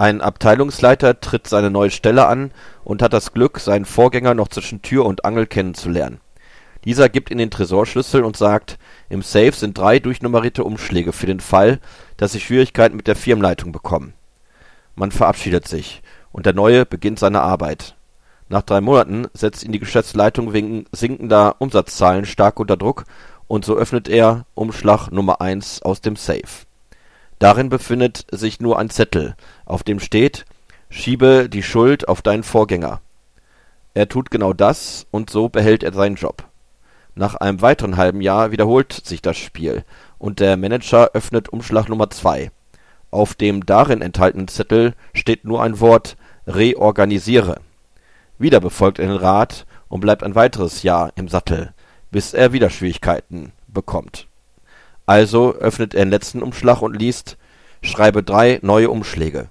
Ein Abteilungsleiter tritt seine neue Stelle an und hat das Glück, seinen Vorgänger noch zwischen Tür und Angel kennenzulernen. Dieser gibt ihm den Tresorschlüssel und sagt, im Safe sind drei durchnummerierte Umschläge für den Fall, dass sie Schwierigkeiten mit der Firmenleitung bekommen. Man verabschiedet sich, und der Neue beginnt seine Arbeit. Nach drei Monaten setzt ihn die Geschäftsleitung wegen sinkender Umsatzzahlen stark unter Druck und so öffnet er Umschlag Nummer eins aus dem Safe. Darin befindet sich nur ein Zettel, auf dem steht Schiebe die Schuld auf deinen Vorgänger. Er tut genau das, und so behält er seinen Job. Nach einem weiteren halben Jahr wiederholt sich das Spiel, und der Manager öffnet Umschlag Nummer zwei. Auf dem darin enthaltenen Zettel steht nur ein Wort Reorganisiere. Wieder befolgt er den Rat und bleibt ein weiteres Jahr im Sattel, bis er wieder Schwierigkeiten bekommt. Also öffnet er den letzten Umschlag und liest Schreibe drei neue Umschläge